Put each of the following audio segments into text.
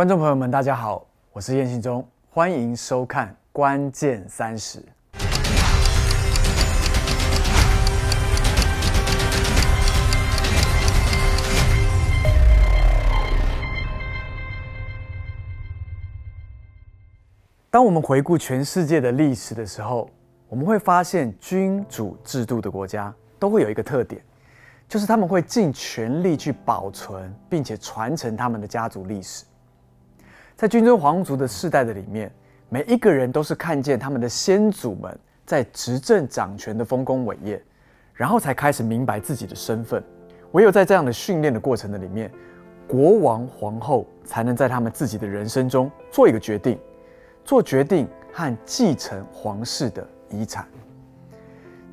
观众朋友们，大家好，我是燕信忠，欢迎收看《关键三十》。当我们回顾全世界的历史的时候，我们会发现，君主制度的国家都会有一个特点，就是他们会尽全力去保存并且传承他们的家族历史。在君尊皇族的世代的里面，每一个人都是看见他们的先祖们在执政掌权的丰功伟业，然后才开始明白自己的身份。唯有在这样的训练的过程的里面，国王、皇后才能在他们自己的人生中做一个决定。做决定和继承皇室的遗产。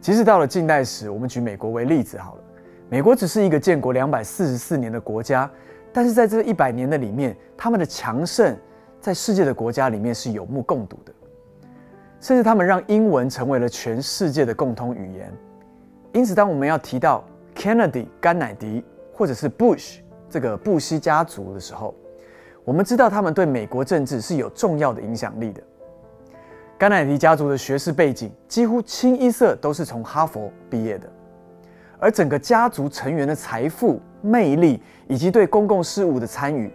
即使到了近代史，我们举美国为例子好了。美国只是一个建国两百四十四年的国家，但是在这一百年的里面，他们的强盛在世界的国家里面是有目共睹的。甚至他们让英文成为了全世界的共通语言。因此，当我们要提到 Kennedy 甘乃迪或者是 Bush 这个布希家族的时候，我们知道他们对美国政治是有重要的影响力的。甘乃迪家族的学识背景几乎清一色都是从哈佛毕业的，而整个家族成员的财富、魅力以及对公共事务的参与，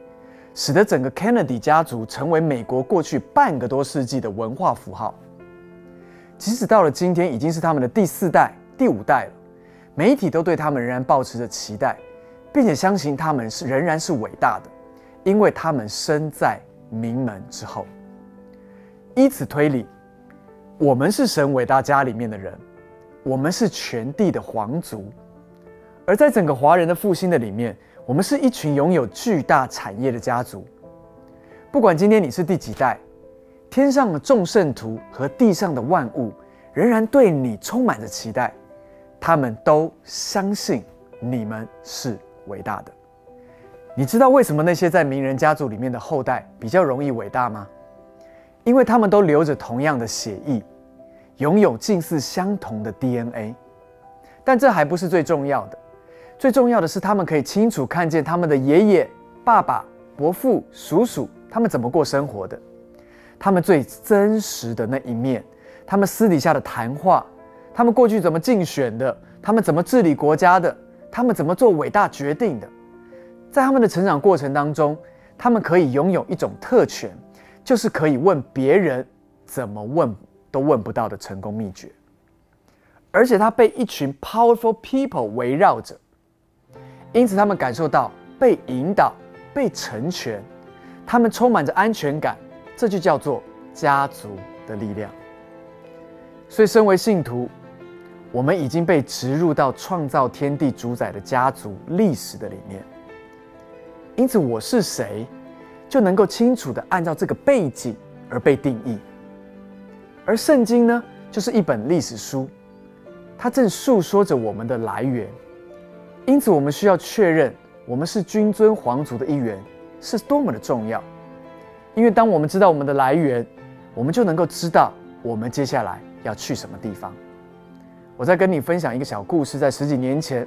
使得整个 Kennedy 家族成为美国过去半个多世纪的文化符号。即使到了今天，已经是他们的第四代、第五代了，媒体都对他们仍然保持着期待，并且相信他们是仍然是伟大的。因为他们身在名门之后，依此推理，我们是神伟大家里面的人，我们是全地的皇族，而在整个华人的复兴的里面，我们是一群拥有巨大产业的家族。不管今天你是第几代，天上的众圣徒和地上的万物仍然对你充满着期待，他们都相信你们是伟大的。你知道为什么那些在名人家族里面的后代比较容易伟大吗？因为他们都流着同样的血液，拥有近似相同的 DNA。但这还不是最重要的，最重要的是他们可以清楚看见他们的爷爷、爸爸、伯父、叔叔他们怎么过生活的，他们最真实的那一面，他们私底下的谈话，他们过去怎么竞选的，他们怎么治理国家的，他们怎么做伟大决定的。在他们的成长过程当中，他们可以拥有一种特权，就是可以问别人怎么问都问不到的成功秘诀。而且他被一群 powerful people 围绕着，因此他们感受到被引导、被成全，他们充满着安全感。这就叫做家族的力量。所以，身为信徒，我们已经被植入到创造天地主宰的家族历史的里面。因此，我是谁，就能够清楚的按照这个背景而被定义。而圣经呢，就是一本历史书，它正诉说着我们的来源。因此，我们需要确认我们是君尊皇族的一员，是多么的重要。因为当我们知道我们的来源，我们就能够知道我们接下来要去什么地方。我再跟你分享一个小故事，在十几年前，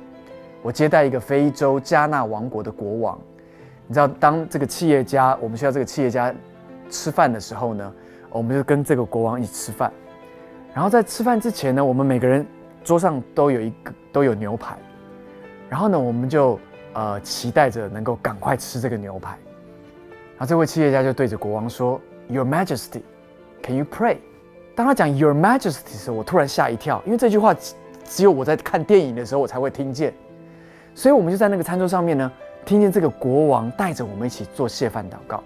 我接待一个非洲加纳王国的国王。你知道，当这个企业家，我们需要这个企业家吃饭的时候呢，我们就跟这个国王一起吃饭。然后在吃饭之前呢，我们每个人桌上都有一个都有牛排。然后呢，我们就呃期待着能够赶快吃这个牛排。然后这位企业家就对着国王说：“Your Majesty, can you pray？” 当他讲 “Your Majesty” 的时候，我突然吓一跳，因为这句话只只有我在看电影的时候我才会听见。所以我们就在那个餐桌上面呢。听见这个国王带着我们一起做谢饭祷告。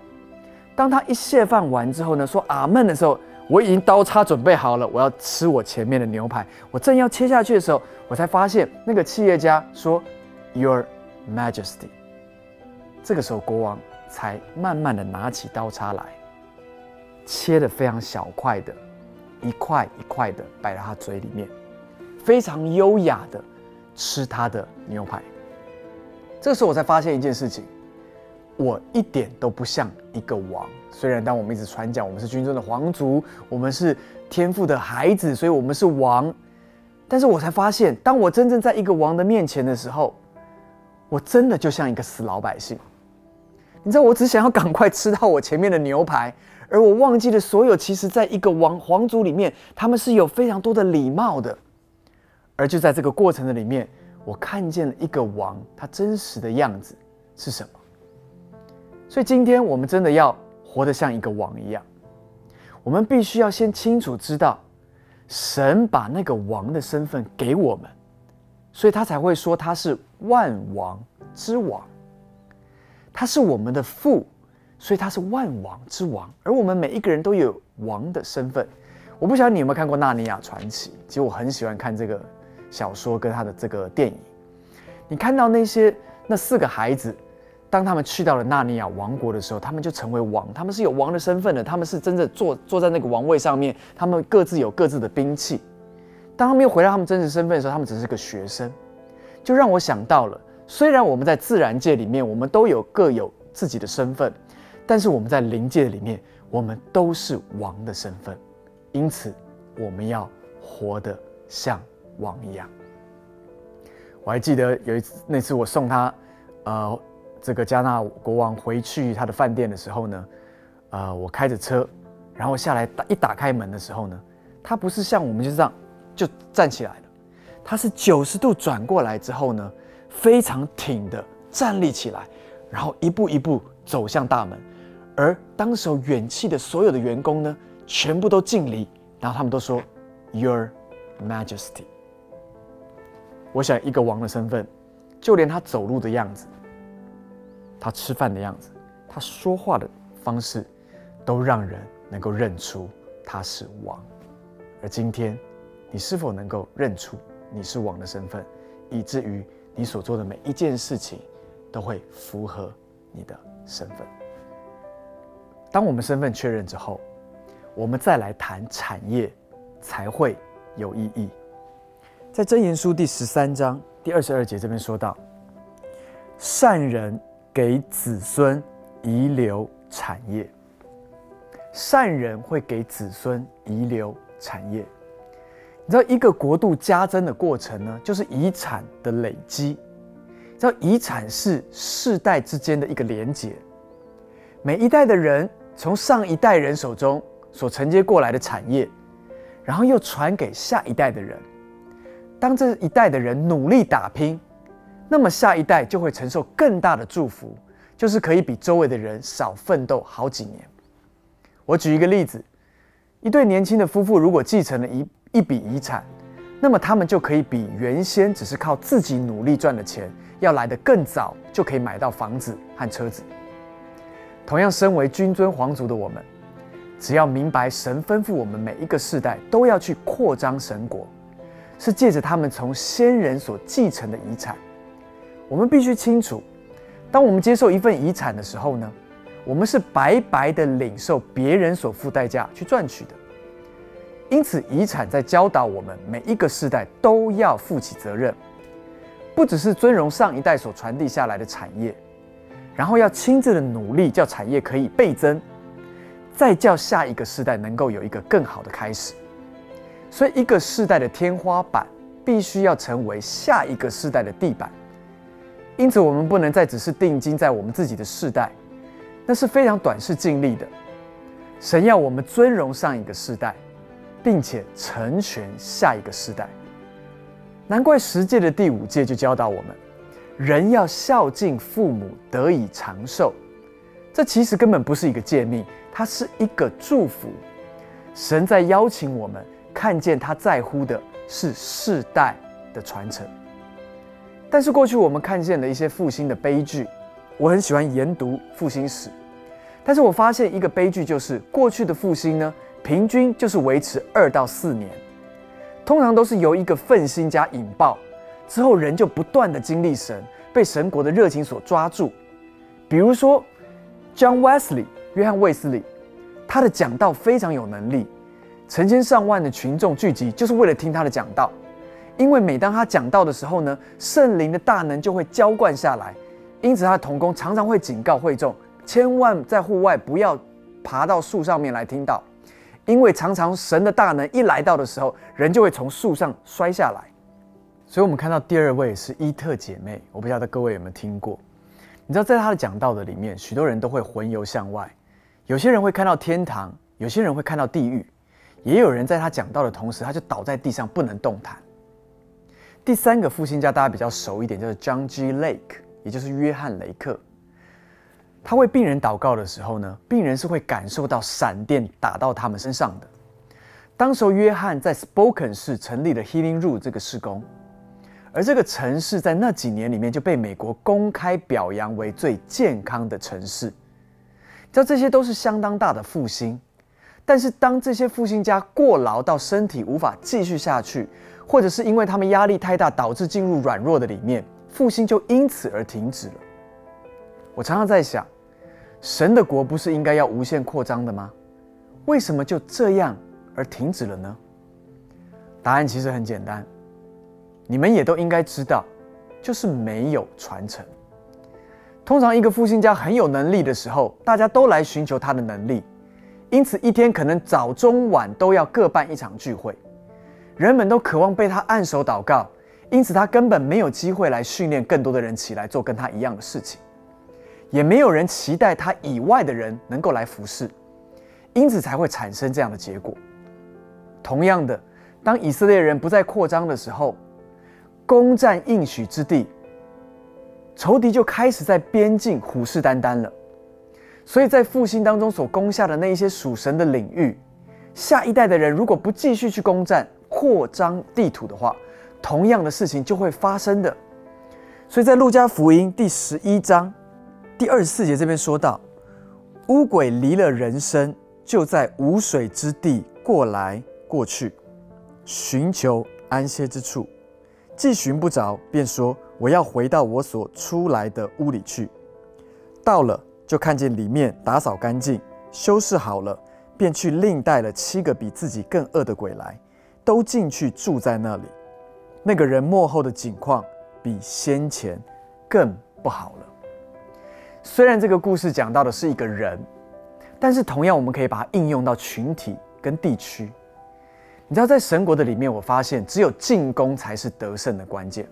当他一谢饭完之后呢，说阿门的时候，我已经刀叉准备好了，我要吃我前面的牛排。我正要切下去的时候，我才发现那个企业家说：“Your Majesty。”这个时候，国王才慢慢的拿起刀叉来，切的非常小块的，一块一块的摆在他嘴里面，非常优雅的吃他的牛排。这时候我才发现一件事情，我一点都不像一个王。虽然当我们一直传讲我们是军中的皇族，我们是天父的孩子，所以我们是王。但是我才发现，当我真正在一个王的面前的时候，我真的就像一个死老百姓。你知道，我只想要赶快吃到我前面的牛排，而我忘记了所有。其实，在一个王皇族里面，他们是有非常多的礼貌的。而就在这个过程的里面，我看见了一个王，他真实的样子是什么？所以，今天我们真的要活得像一个王一样。我们必须要先清楚知道，神把那个王的身份给我们，所以他才会说他是万王之王。他是我们的父，所以他是万王之王。而我们每一个人都有王的身份。我不晓得你有没有看过《纳尼亚传奇》，其实我很喜欢看这个小说跟他的这个电影。你看到那些那四个孩子。当他们去到了纳尼亚王国的时候，他们就成为王，他们是有王的身份的，他们是真的坐坐在那个王位上面，他们各自有各自的兵器。当他们又回到他们真实身份的时候，他们只是个学生，就让我想到了，虽然我们在自然界里面，我们都有各有自己的身份，但是我们在灵界里面，我们都是王的身份，因此我们要活得像王一样。我还记得有一次，那次我送他，呃。这个加纳国王回去他的饭店的时候呢，呃，我开着车，然后下来打一打开门的时候呢，他不是像我们就这样就站起来了，他是九十度转过来之后呢，非常挺的站立起来，然后一步一步走向大门，而当时远气的所有的员工呢，全部都敬礼，然后他们都说 Your Majesty。我想一个王的身份，就连他走路的样子。他吃饭的样子，他说话的方式，都让人能够认出他是王。而今天，你是否能够认出你是王的身份，以至于你所做的每一件事情都会符合你的身份？当我们身份确认之后，我们再来谈产业，才会有意义。在箴言书第十三章第二十二节这边说到，善人。给子孙遗留产业，善人会给子孙遗留产业。你知道一个国度加增的过程呢，就是遗产的累积。知道遗产是世代之间的一个连结，每一代的人从上一代人手中所承接过来的产业，然后又传给下一代的人。当这一代的人努力打拼。那么下一代就会承受更大的祝福，就是可以比周围的人少奋斗好几年。我举一个例子，一对年轻的夫妇如果继承了一一笔遗产，那么他们就可以比原先只是靠自己努力赚的钱要来得更早，就可以买到房子和车子。同样，身为君尊皇族的我们，只要明白神吩咐我们每一个世代都要去扩张神国，是借着他们从先人所继承的遗产。我们必须清楚，当我们接受一份遗产的时候呢，我们是白白的领受别人所付代价去赚取的。因此，遗产在教导我们每一个世代都要负起责任，不只是尊荣上一代所传递下来的产业，然后要亲自的努力，叫产业可以倍增，再叫下一个世代能够有一个更好的开始。所以，一个世代的天花板必须要成为下一个世代的地板。因此，我们不能再只是定睛在我们自己的世代，那是非常短视尽力的。神要我们尊荣上一个世代，并且成全下一个世代。难怪十诫的第五诫就教导我们，人要孝敬父母，得以长寿。这其实根本不是一个诫命，它是一个祝福。神在邀请我们看见他在乎的是世代的传承。但是过去我们看见了一些复兴的悲剧，我很喜欢研读复兴史。但是我发现一个悲剧就是过去的复兴呢，平均就是维持二到四年，通常都是由一个愤心加引爆之后，人就不断的经历神，被神国的热情所抓住。比如说，John Wesley 约翰卫斯理，他的讲道非常有能力，成千上万的群众聚集，就是为了听他的讲道。因为每当他讲道的时候呢，圣灵的大能就会浇灌下来，因此他的童工常常会警告会众，千万在户外不要爬到树上面来听到，因为常常神的大能一来到的时候，人就会从树上摔下来。所以，我们看到第二位是伊特姐妹，我不晓得各位有没有听过，你知道，在他的讲道的里面，许多人都会魂游向外，有些人会看到天堂，有些人会看到地狱，也有人在他讲道的同时，他就倒在地上不能动弹。第三个复兴家大家比较熟一点，就是 John G. Lake，也就是约翰雷克。他为病人祷告的时候呢，病人是会感受到闪电打到他们身上的。当时候，约翰在 Spoken 市成立了 Healing Room 这个施工。而这个城市在那几年里面就被美国公开表扬为最健康的城市，知道这些都是相当大的复兴。但是当这些复兴家过劳到身体无法继续下去，或者是因为他们压力太大导致进入软弱的里面，复兴就因此而停止了。我常常在想，神的国不是应该要无限扩张的吗？为什么就这样而停止了呢？答案其实很简单。你们也都应该知道，就是没有传承。通常一个复兴家很有能力的时候，大家都来寻求他的能力，因此一天可能早中晚都要各办一场聚会。人们都渴望被他按手祷告，因此他根本没有机会来训练更多的人起来做跟他一样的事情，也没有人期待他以外的人能够来服侍，因此才会产生这样的结果。同样的，当以色列人不再扩张的时候，攻占应许之地，仇敌就开始在边境虎视眈眈了。所以在复兴当中所攻下的那一些属神的领域，下一代的人如果不继续去攻占、扩张地图的话，同样的事情就会发生的。所以在路加福音第十一章第二十四节这边说到，乌鬼离了人身，就在无水之地过来过去，寻求安歇之处。既寻不着，便说：“我要回到我所出来的屋里去。”到了，就看见里面打扫干净、修饰好了，便去另带了七个比自己更恶的鬼来，都进去住在那里。那个人幕后的景况比先前更不好了。虽然这个故事讲到的是一个人，但是同样我们可以把它应用到群体跟地区。你知道，在神国的里面，我发现只有进攻才是得胜的关键。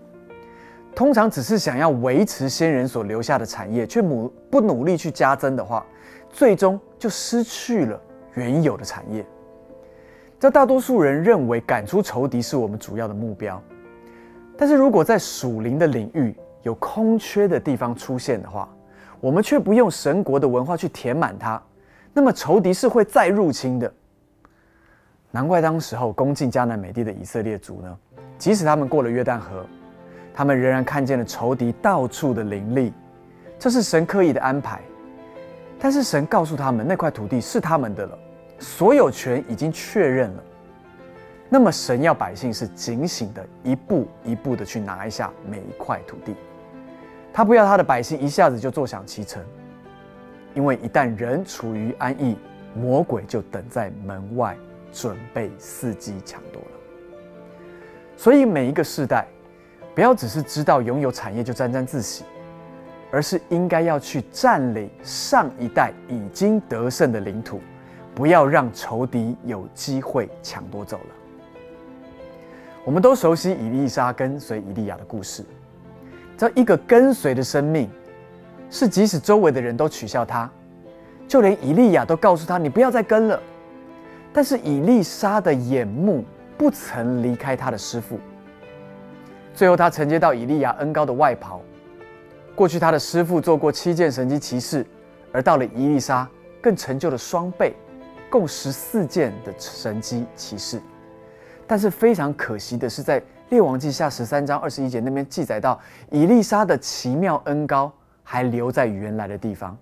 通常只是想要维持先人所留下的产业，却努不努力去加增的话，最终就失去了原有的产业。这大多数人认为赶出仇敌是我们主要的目标，但是如果在属灵的领域有空缺的地方出现的话，我们却不用神国的文化去填满它，那么仇敌是会再入侵的。难怪当时候攻进迦南美地的以色列族呢，即使他们过了约旦河，他们仍然看见了仇敌到处的凌厉，这是神刻意的安排。但是神告诉他们，那块土地是他们的了，所有权已经确认了。那么神要百姓是警醒的，一步一步的去拿一下每一块土地。他不要他的百姓一下子就坐享其成，因为一旦人处于安逸，魔鬼就等在门外。准备伺机抢夺了，所以每一个世代，不要只是知道拥有产业就沾沾自喜，而是应该要去占领上一代已经得胜的领土，不要让仇敌有机会抢夺走了。我们都熟悉以利沙跟随以利亚的故事，这一个跟随的生命，是即使周围的人都取笑他，就连以利亚都告诉他：“你不要再跟了。”但是以丽莎的眼目不曾离开他的师傅。最后，他承接到以利亚恩高的外袍。过去他的师傅做过七件神机骑士，而到了伊丽莎，更成就了双倍，共十四件的神机骑士。但是非常可惜的是，在列王记下十三章二十一节那边记载到，以丽莎的奇妙恩高还留在原来的地方。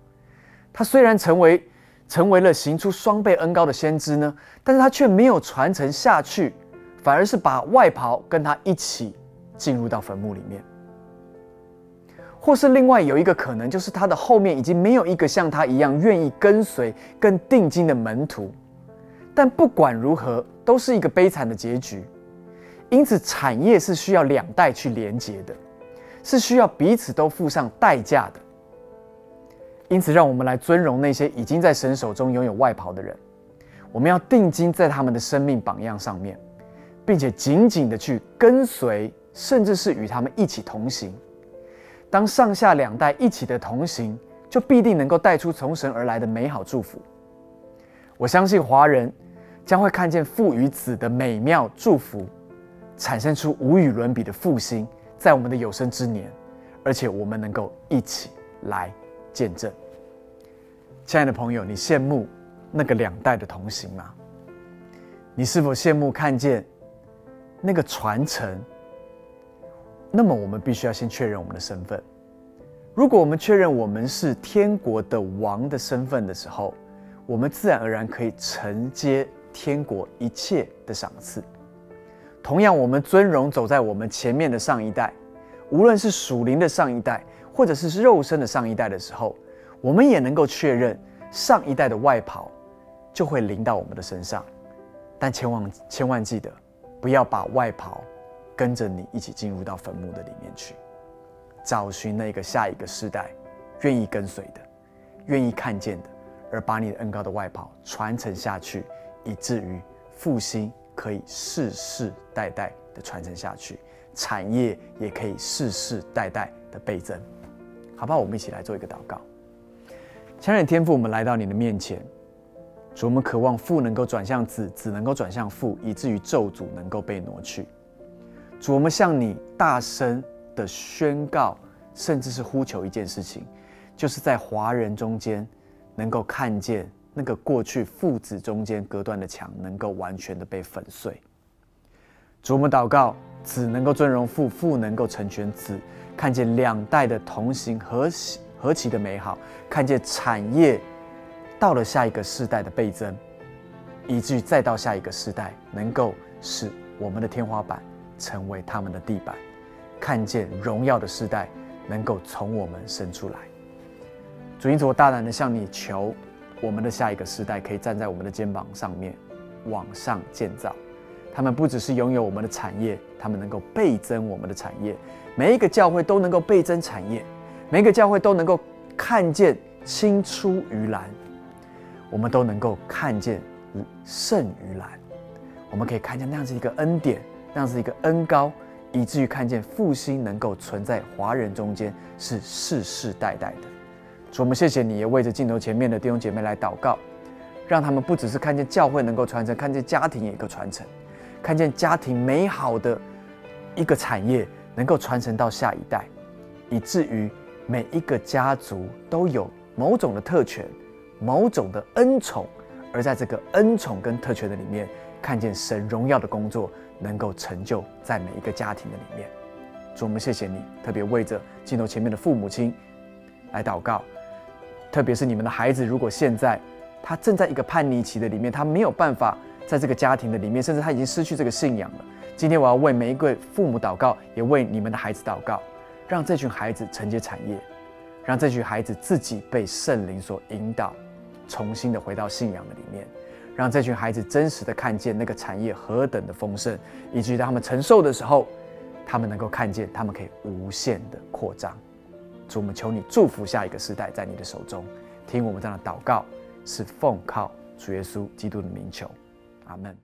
他虽然成为。成为了行出双倍恩高的先知呢，但是他却没有传承下去，反而是把外袍跟他一起进入到坟墓里面。或是另外有一个可能，就是他的后面已经没有一个像他一样愿意跟随、跟定睛的门徒。但不管如何，都是一个悲惨的结局。因此，产业是需要两代去连接的，是需要彼此都付上代价的。因此，让我们来尊荣那些已经在神手中拥有外袍的人。我们要定睛在他们的生命榜样上面，并且紧紧的去跟随，甚至是与他们一起同行。当上下两代一起的同行，就必定能够带出从神而来的美好祝福。我相信华人将会看见父与子的美妙祝福，产生出无与伦比的复兴，在我们的有生之年，而且我们能够一起来见证。亲爱的朋友，你羡慕那个两代的同行吗？你是否羡慕看见那个传承？那么，我们必须要先确认我们的身份。如果我们确认我们是天国的王的身份的时候，我们自然而然可以承接天国一切的赏赐。同样，我们尊荣走在我们前面的上一代，无论是属灵的上一代，或者是肉身的上一代的时候，我们也能够确认上一代的外袍就会临到我们的身上。但千万千万记得，不要把外袍跟着你一起进入到坟墓的里面去。找寻那个下一个世代愿意跟随的、愿意看见的，而把你的恩高的外袍传承下去，以至于复兴可以世世代代的传承下去，产业也可以世世代代的倍增。好不好？我们一起来做一个祷告。亲爱的天父，我们来到你的面前。主，我们渴望父能够转向子，子能够转向父，以至于咒诅能够被挪去。主，我们向你大声的宣告，甚至是呼求一件事情，就是在华人中间能够看见那个过去父子中间隔断的墙能够完全的被粉碎。主，我们祷告，子能够尊荣父，父能够成全子，看见两代的同行何何其的美好，看见产业。到了下一个世代的倍增，以至于再到下一个世代，能够使我们的天花板成为他们的地板，看见荣耀的世代能够从我们生出来。主因此，我大胆的向你求，我们的下一个世代可以站在我们的肩膀上面往上建造。他们不只是拥有我们的产业，他们能够倍增我们的产业。每一个教会都能够倍增产业，每一个教会都能够看见青出于蓝。我们都能够看见胜于蓝，我们可以看见那样子一个恩典，那是一个恩高，以至于看见复兴能够存在华人中间是世世代代的。主，我们谢谢你，也为着镜头前面的弟兄姐妹来祷告，让他们不只是看见教会能够传承，看见家庭也能够传承，看见家庭美好的一个产业能够传承到下一代，以至于每一个家族都有某种的特权。某种的恩宠，而在这个恩宠跟特权的里面，看见神荣耀的工作能够成就在每一个家庭的里面。主，我们谢谢你，特别为着镜头前面的父母亲来祷告，特别是你们的孩子，如果现在他正在一个叛逆期的里面，他没有办法在这个家庭的里面，甚至他已经失去这个信仰了。今天我要为每一个父母祷告，也为你们的孩子祷告，让这群孩子承接产业，让这群孩子自己被圣灵所引导。重新的回到信仰的里面，让这群孩子真实的看见那个产业何等的丰盛，以及当他们承受的时候，他们能够看见他们可以无限的扩张。主，我们求你祝福下一个时代在你的手中，听我们这样的祷告，是奉靠主耶稣基督的名求，阿门。